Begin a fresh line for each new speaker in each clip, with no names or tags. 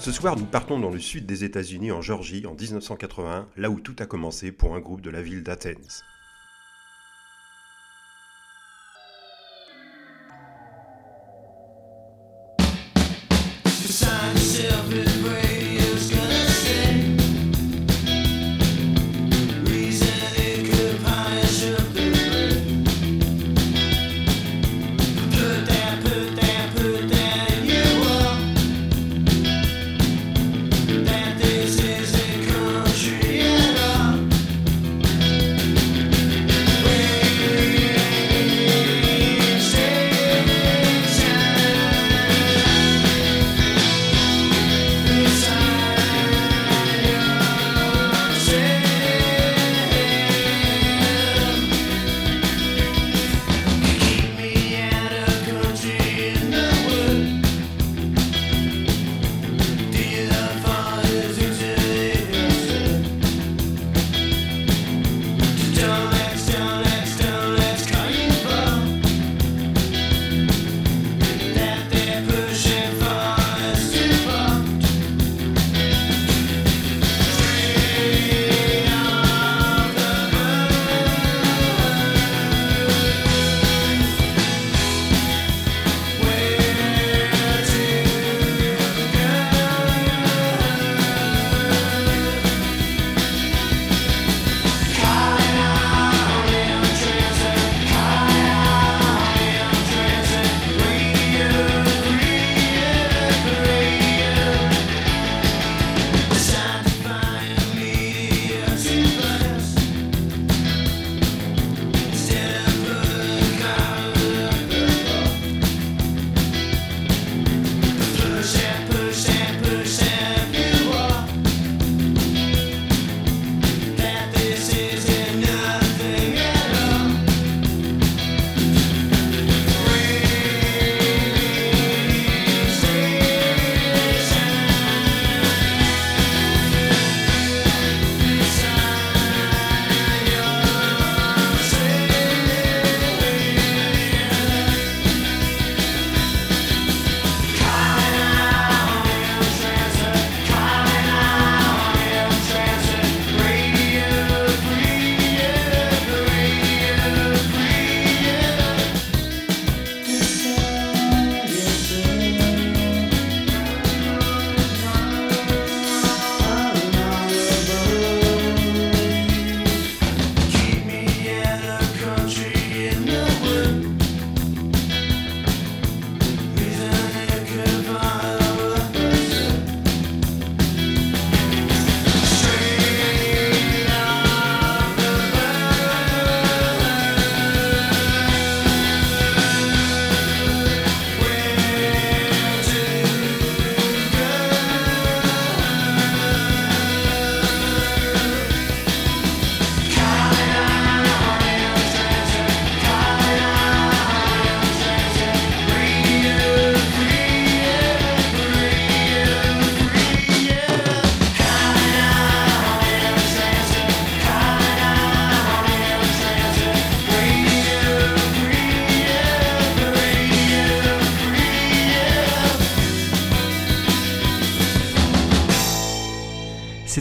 Ce soir, nous partons dans le sud des États-Unis, en Géorgie, en 1981, là où tout a commencé pour un groupe de la ville d'Athens.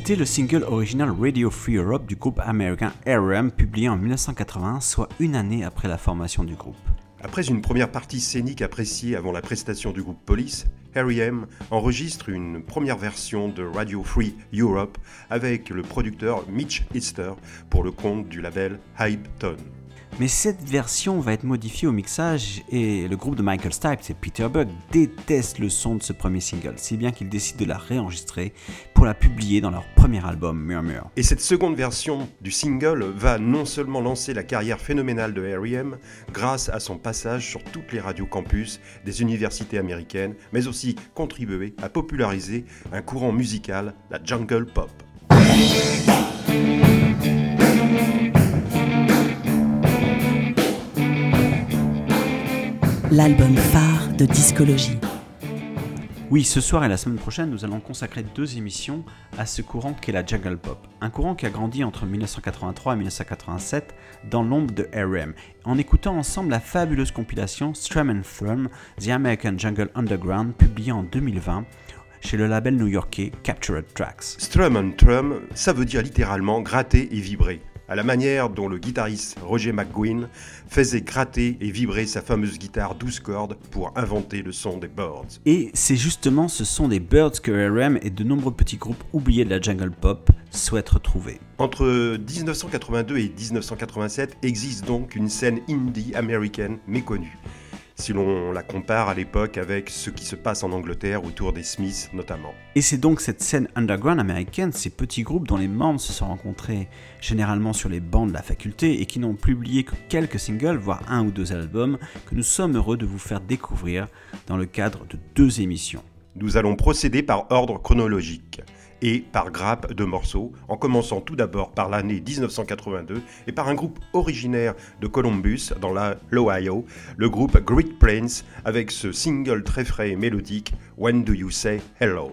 C'était le single original Radio Free Europe du groupe américain RM, publié en 1980, soit une année après la formation du groupe.
Après une première partie scénique appréciée avant la prestation du groupe Police,
R.E.M. enregistre une première version de Radio Free Europe avec le producteur Mitch Easter pour le compte du label Hype Tone.
Mais cette version va être modifiée au mixage et le groupe de Michael Stipe et Peter Buck détestent le son de ce premier single, si bien qu'ils décident de la réenregistrer pour la publier dans leur premier album Murmure.
Et cette seconde version du single va non seulement lancer la carrière phénoménale de R.E.M. grâce à son passage sur toutes les radios campus des universités américaines, mais aussi contribuer à populariser un courant musical, la jungle pop.
L'album phare de discologie.
Oui, ce soir et la semaine prochaine, nous allons consacrer deux émissions à ce courant qu'est la jungle pop. Un courant qui a grandi entre 1983 et 1987 dans l'ombre de RM. En écoutant ensemble la fabuleuse compilation Strum and Thrum, The American Jungle Underground, publiée en 2020 chez le label new-yorkais Captured Tracks.
Strum and Trum, ça veut dire littéralement gratter et vibrer à la manière dont le guitariste Roger McGuinn faisait gratter et vibrer sa fameuse guitare 12 cordes pour inventer le son des Birds.
Et c'est justement ce son des Birds que RM et de nombreux petits groupes oubliés de la jungle pop souhaitent retrouver.
Entre 1982 et 1987 existe donc une scène indie américaine méconnue si l'on la compare à l'époque avec ce qui se passe en Angleterre autour des Smiths notamment.
Et c'est donc cette scène underground américaine, ces petits groupes dont les membres se sont rencontrés généralement sur les bancs de la faculté et qui n'ont publié que quelques singles, voire un ou deux albums, que nous sommes heureux de vous faire découvrir dans le cadre de deux émissions.
Nous allons procéder par ordre chronologique et par grappe de morceaux, en commençant tout d'abord par l'année 1982 et par un groupe originaire de Columbus dans l'Ohio, le groupe Great Plains, avec ce single très frais et mélodique When Do You Say Hello?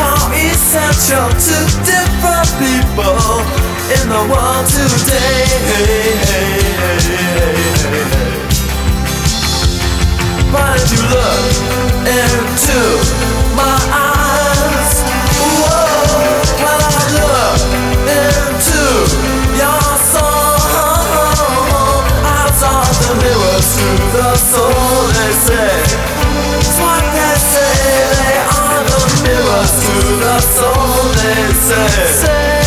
Are essential to different people in the world today. But if you look into say. say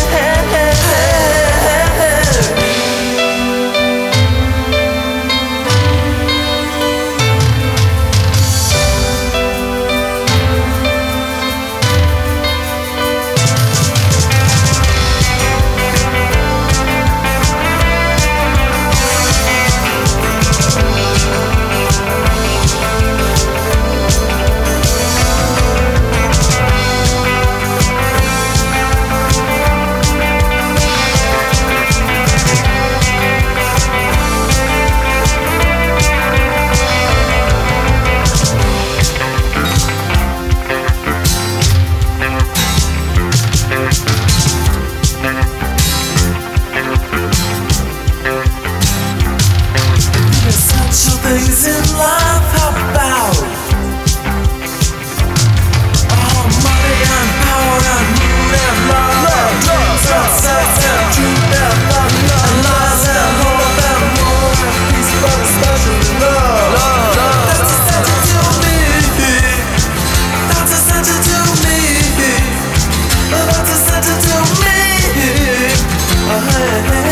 Oh, hey, hey,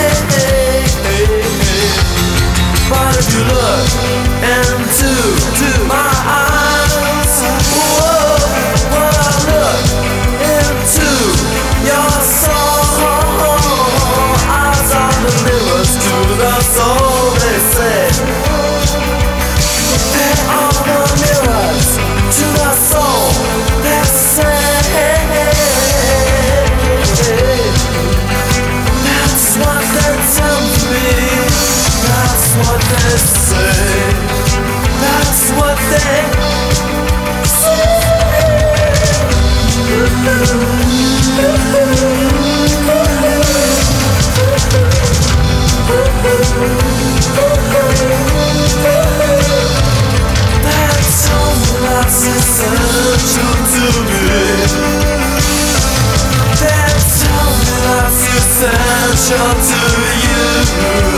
essential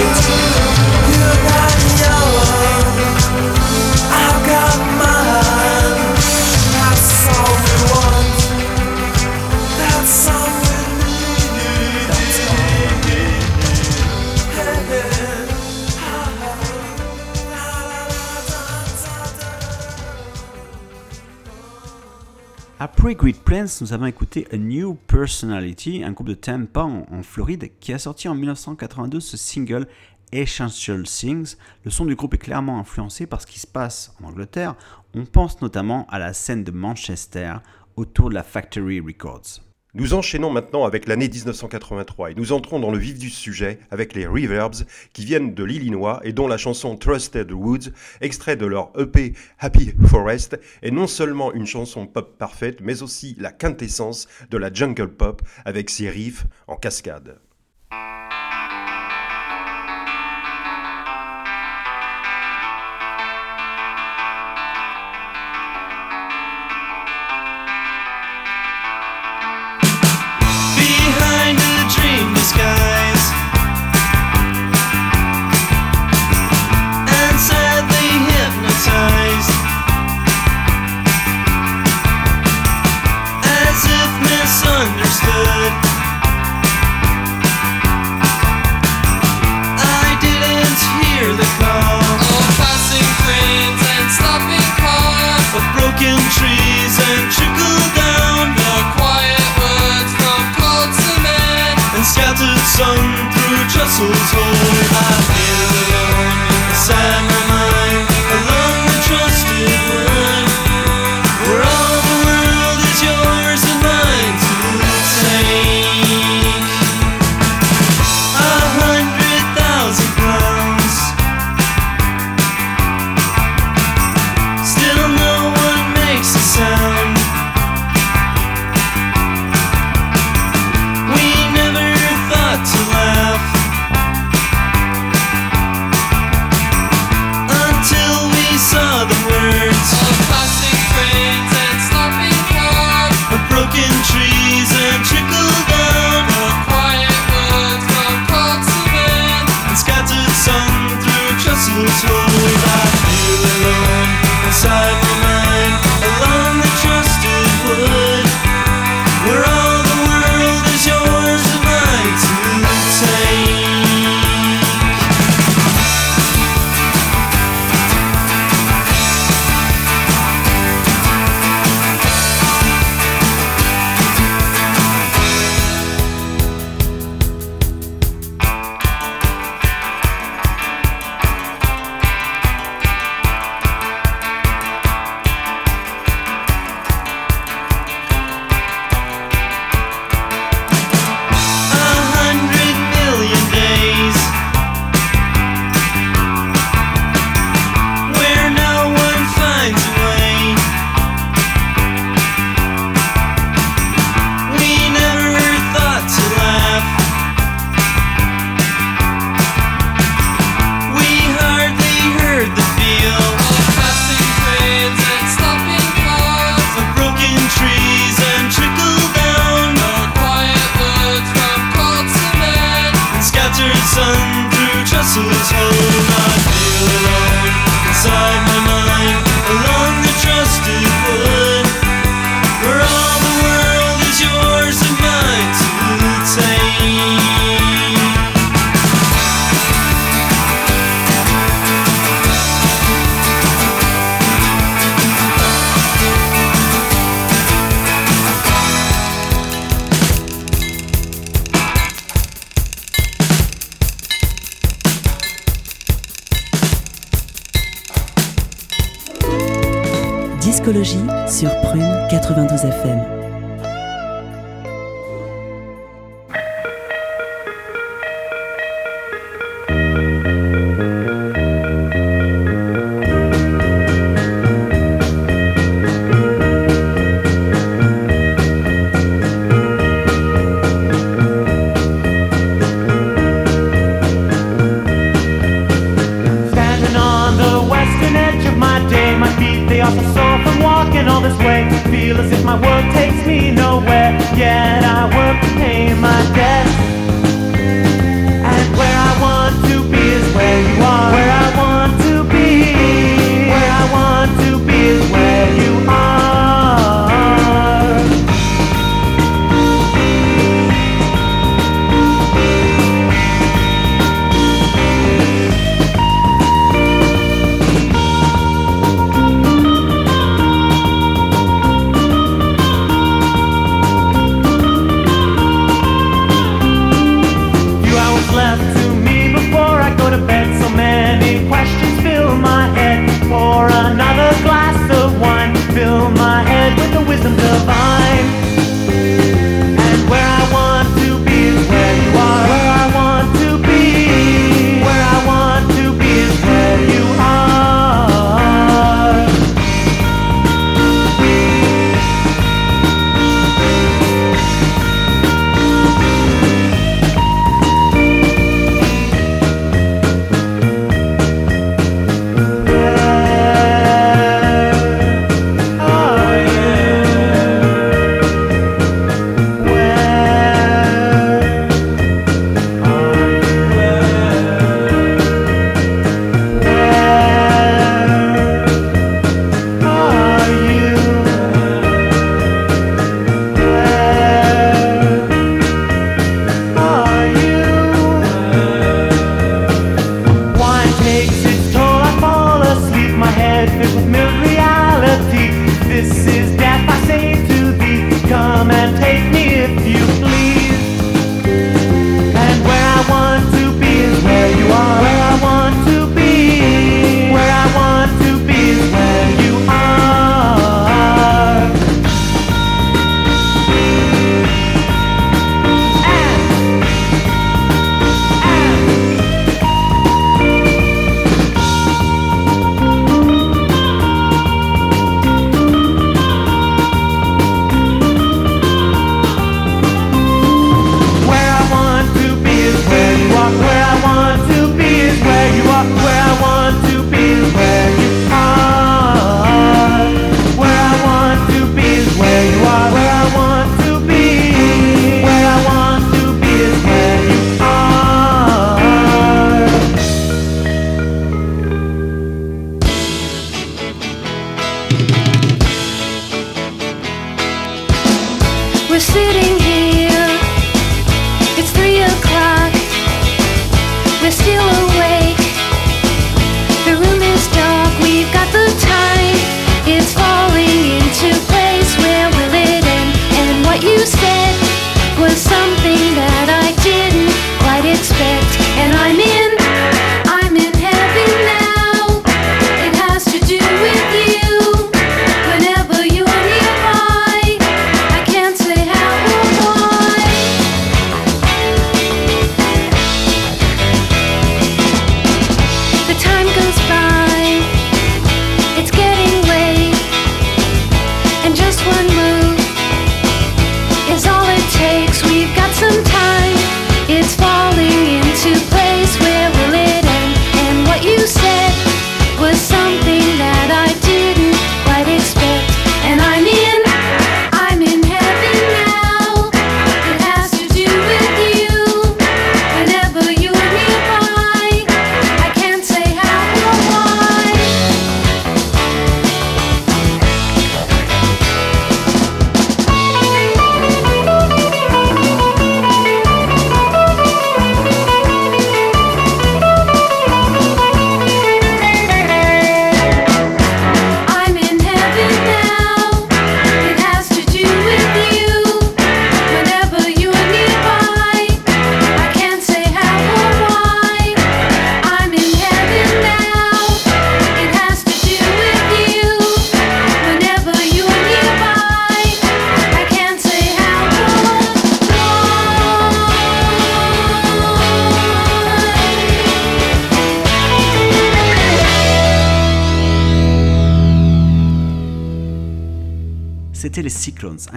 Après Great Plains, nous avons écouté A New Personality, un groupe de Tampa en, en Floride qui a sorti en 1982 ce single Essential Things. Le son du groupe est clairement influencé par ce qui se passe en Angleterre. On pense notamment à la scène de Manchester autour de la Factory Records.
Nous enchaînons maintenant avec l'année 1983 et nous entrons dans le vif du sujet avec les Reverbs qui viennent de l'Illinois et dont la chanson Trusted Woods, extrait de leur EP Happy Forest, est non seulement une chanson pop parfaite mais aussi la quintessence de la jungle pop avec ses riffs en cascade.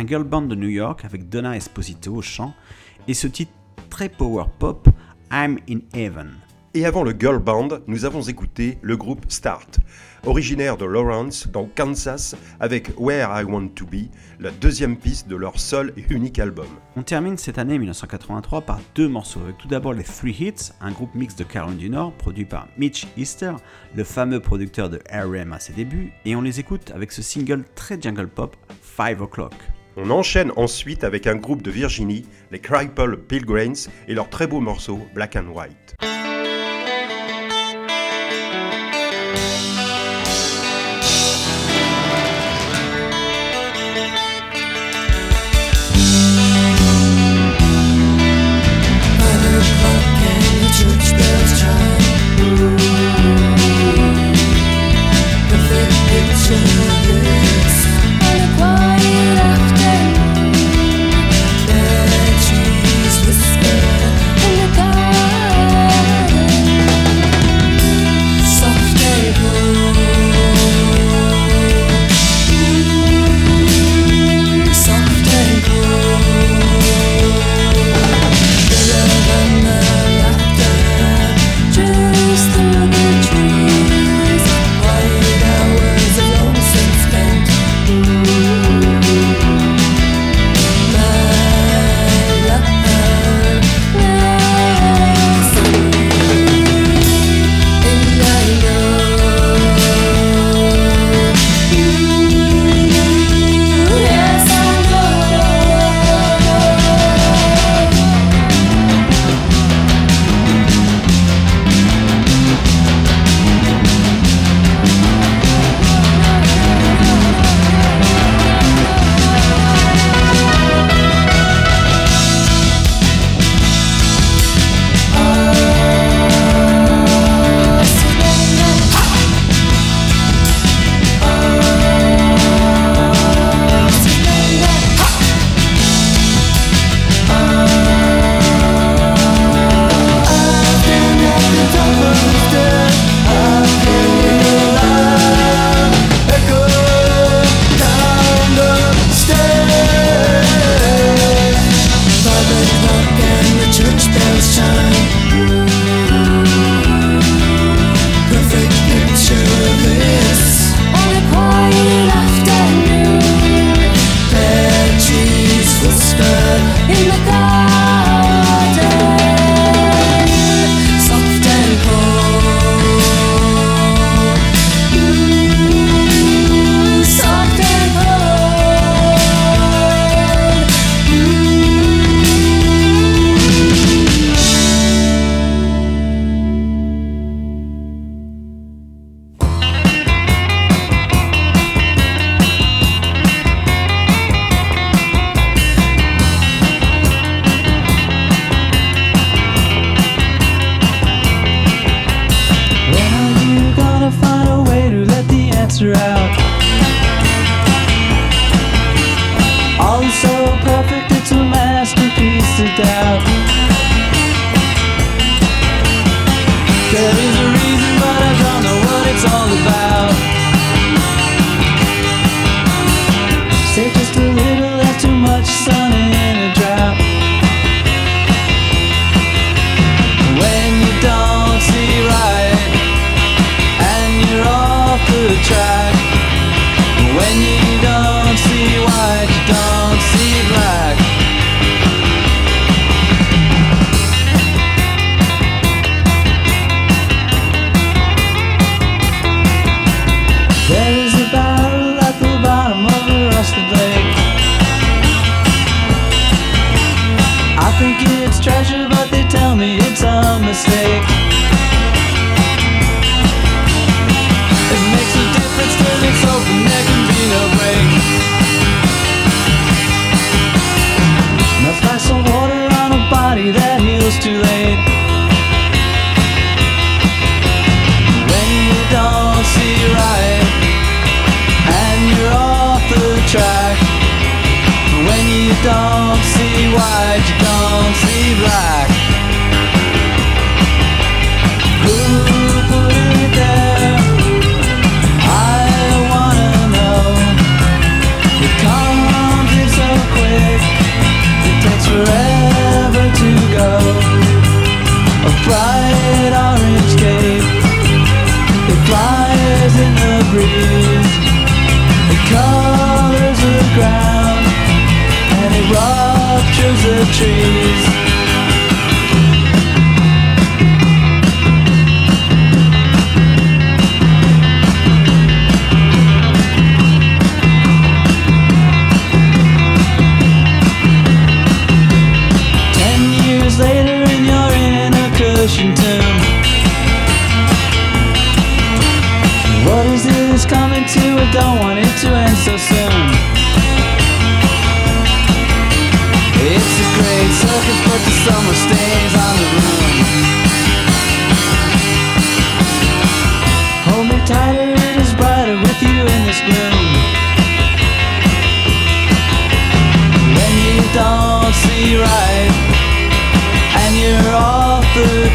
Un girl band de New York avec Donna Esposito au chant et ce titre très power pop, I'm in Heaven.
Et avant le girl band, nous avons écouté le groupe Start, originaire de Lawrence dans Kansas avec Where I Want to Be, la deuxième piste de leur seul et unique album.
On termine cette année 1983 par deux morceaux, avec tout d'abord les Three Hits, un groupe mix de Caroline du Nord produit par Mitch Easter, le fameux producteur de R.E.M. à ses débuts, et on les écoute avec ce single très jungle pop, 5 O'Clock.
On enchaîne ensuite avec un groupe de Virginie, les Cripple Pilgrims, et leur très beau morceau Black and White.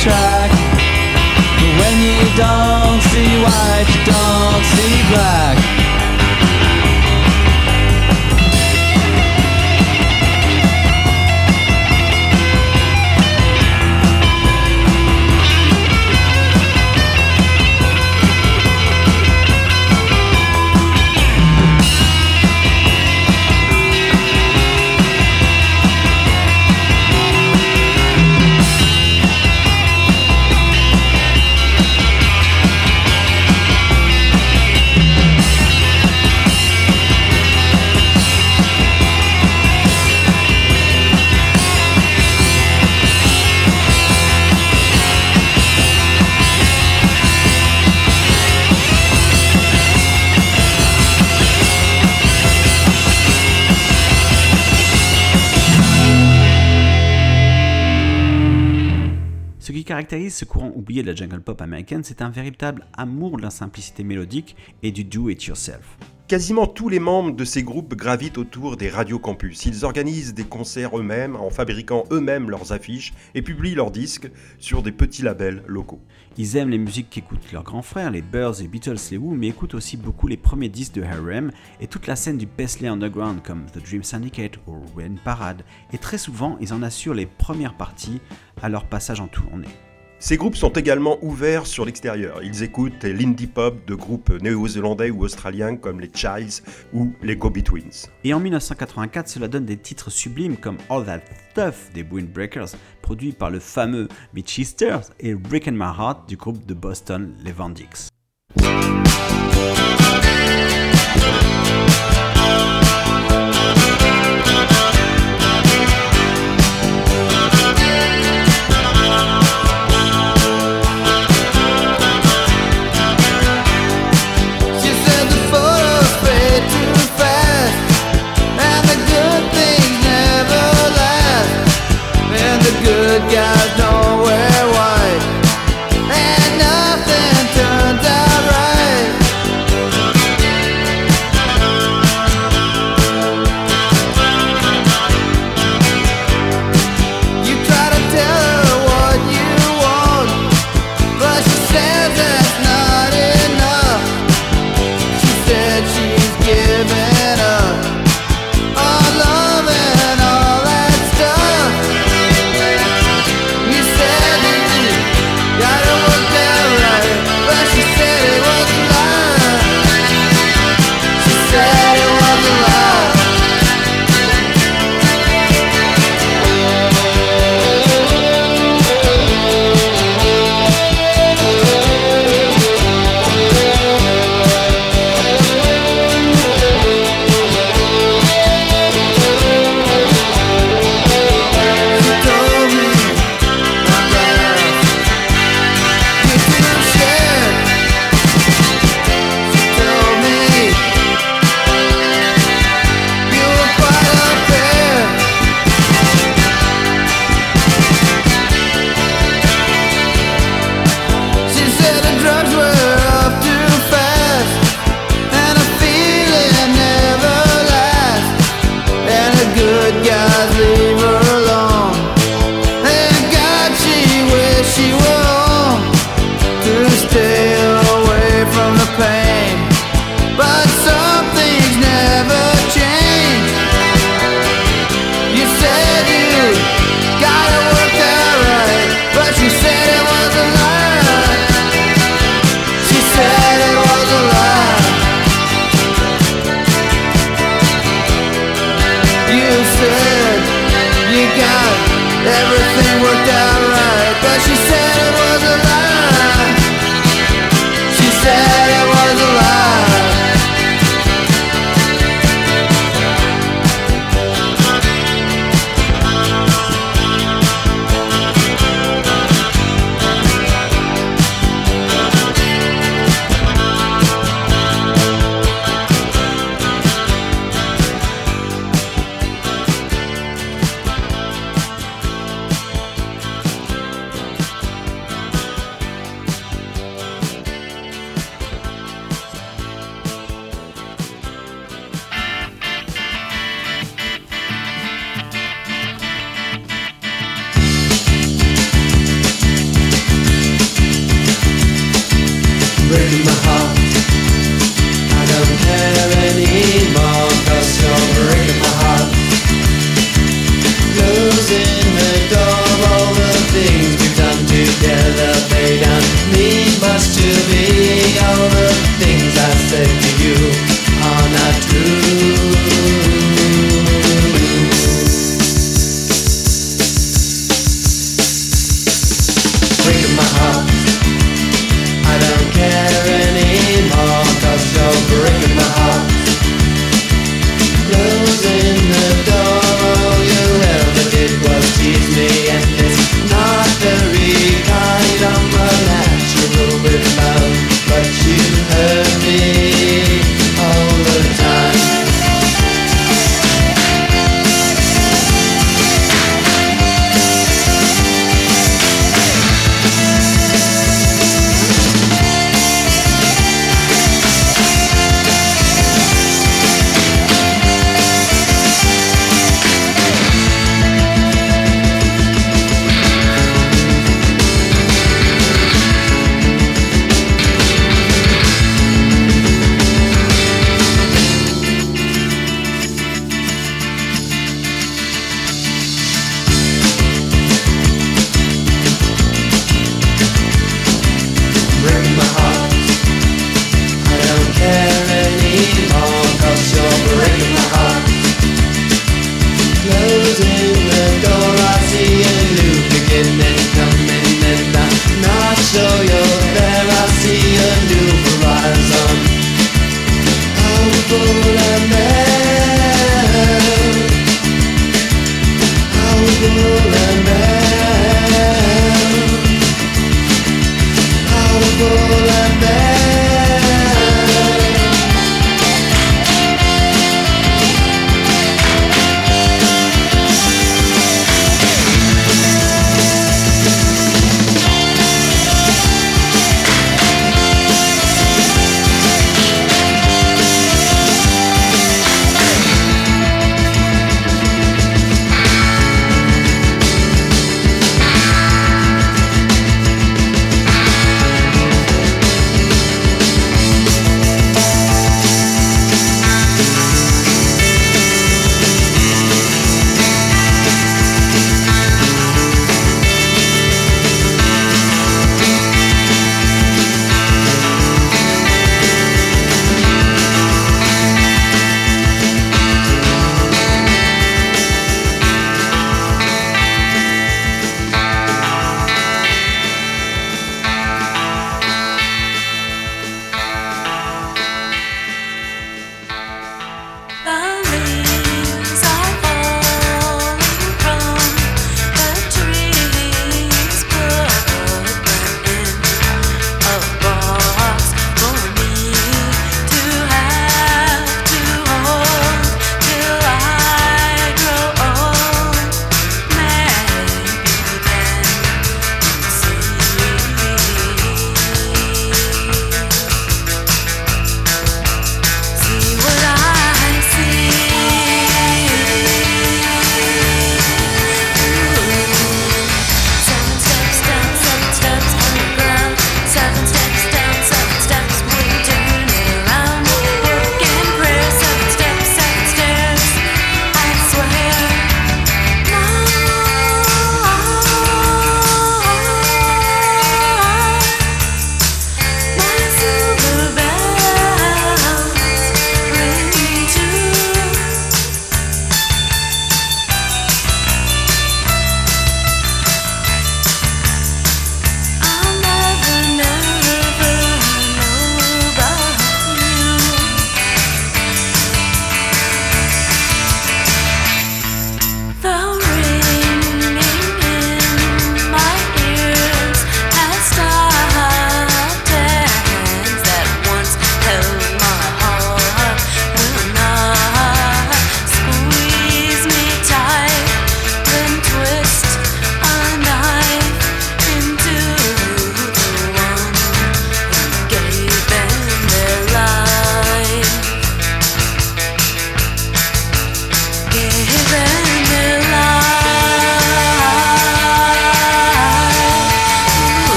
Track. When you don't see white, you don't see black.
Caractérise ce courant oublié de la jungle pop américaine, c'est un véritable amour de la simplicité mélodique et du do it yourself.
Quasiment tous les membres de ces groupes gravitent autour des radios campus. Ils organisent des concerts eux-mêmes en fabriquant eux-mêmes leurs affiches et publient leurs disques sur des petits labels locaux.
Ils aiment les musiques qu'écoutent leurs grands frères, les Birds, les Beatles, les Who, mais écoutent aussi beaucoup les premiers disques de R.E.M. et toute la scène du Paisley Underground comme The Dream Syndicate ou Rain Parade. Et très souvent, ils en assurent les premières parties à leur passage en tournée.
Ces groupes sont également ouverts sur l'extérieur. Ils écoutent l'indie pop de groupes néo-zélandais ou australiens comme les Childs ou les Go-Betweens.
Et en 1984, cela donne des titres sublimes comme All That Stuff des Breakers, produit par le fameux Mitch Easter, et Breaking My Heart du groupe de Boston, les Van.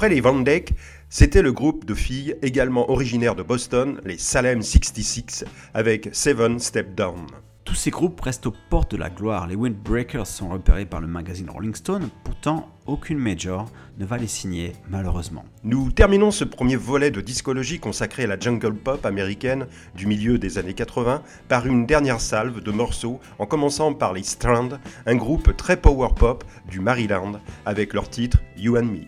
Après les Van Dyke, c'était le groupe de filles également originaires de Boston, les Salem 66, avec Seven Step Down.
Tous ces groupes restent aux portes de la gloire. Les Windbreakers sont repérés par le magazine Rolling Stone, pourtant aucune major ne va les signer malheureusement.
Nous terminons ce premier volet de discologie consacré à la jungle pop américaine du milieu des années 80 par une dernière salve de morceaux en commençant par les Strand, un groupe très power pop du Maryland avec leur titre You and Me.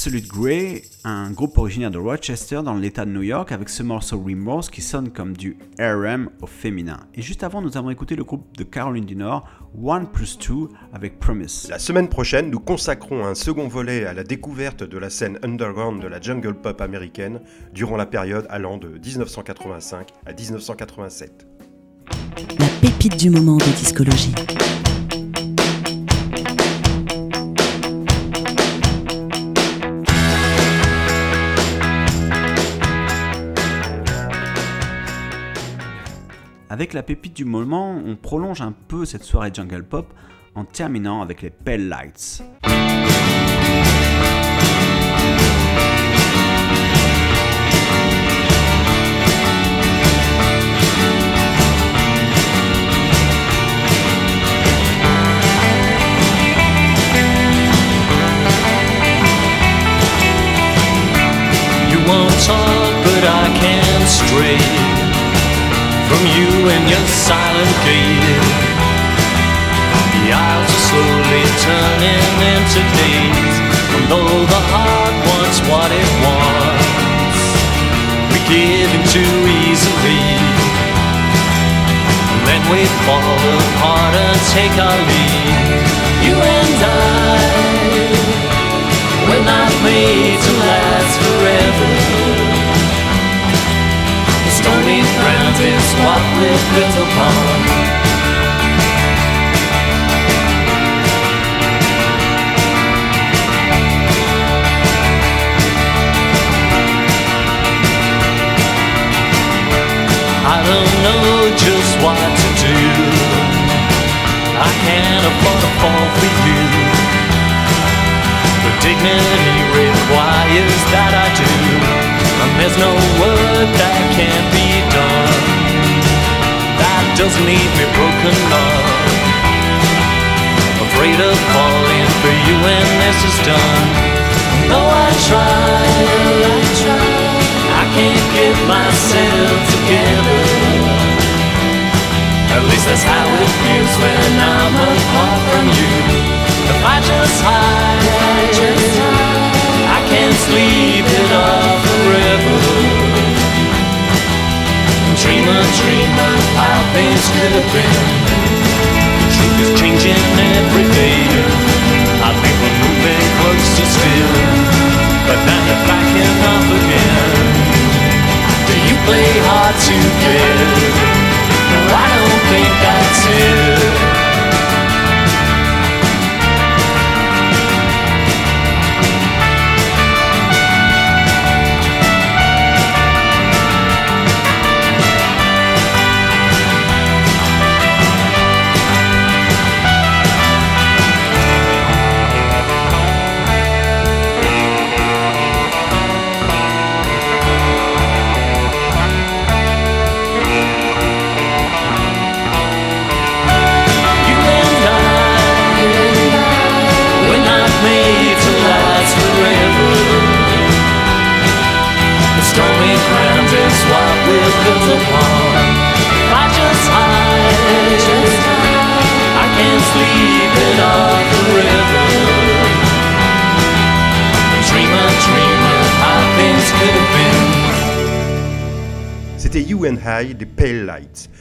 Absolute Grey, un groupe originaire de Rochester dans l'état de New York avec ce morceau Remorse qui sonne comme du RM au féminin. Et juste avant, nous avons écouté le groupe de Caroline du Nord, One Plus Two avec Promise.
La semaine prochaine, nous consacrons un second volet à la découverte de la scène underground de la jungle pop américaine durant la période allant de 1985 à 1987.
La pépite du moment de discologie.
Avec la pépite du moment, on prolonge un peu cette soirée jungle pop en terminant avec les Pale Lights.
From you and your silent gaze. The aisles are slowly turning into days. And though the heart wants what it wants, we give in too easily. And then we fall apart and take our leave. You and I. We're not made to Stony ground is what we're built upon. I don't know just what to do. I can't afford to fall for you. But dignity requires that I do. And there's no word that can't be done. That doesn't leave me broken up. Afraid of falling for you when this is done. Though I try, I try. I can't get myself together. At least that's how it feels when I'm apart from you. If I just hide, I Dreamer, dreamer, how things could have been. The truth is changing every day.
I think we're moving closer still, but now you're backing up again. Do you play hard to get? No, I
don't think that's it.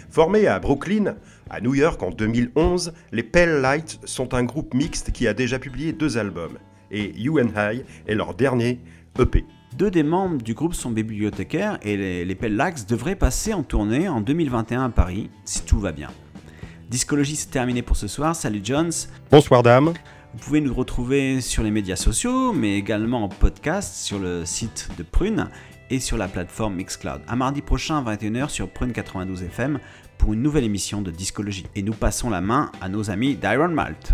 Formés à Brooklyn, à New York en 2011, les Pale Lights sont un groupe mixte qui a déjà publié deux albums. Et You and I est leur dernier EP.
Deux des membres du groupe sont bibliothécaires et les, les Pell Lax devraient passer en tournée en 2021 à Paris, si tout va bien. Discologie, c'est terminé pour ce soir. Salut Jones.
Bonsoir dame.
Vous pouvez nous retrouver sur les médias sociaux, mais également en podcast sur le site de Prune et sur la plateforme Mixcloud. À mardi prochain à 21h sur Prune 92 FM pour une nouvelle émission de Discologie. Et nous passons la main à nos amis d'Iron Malt.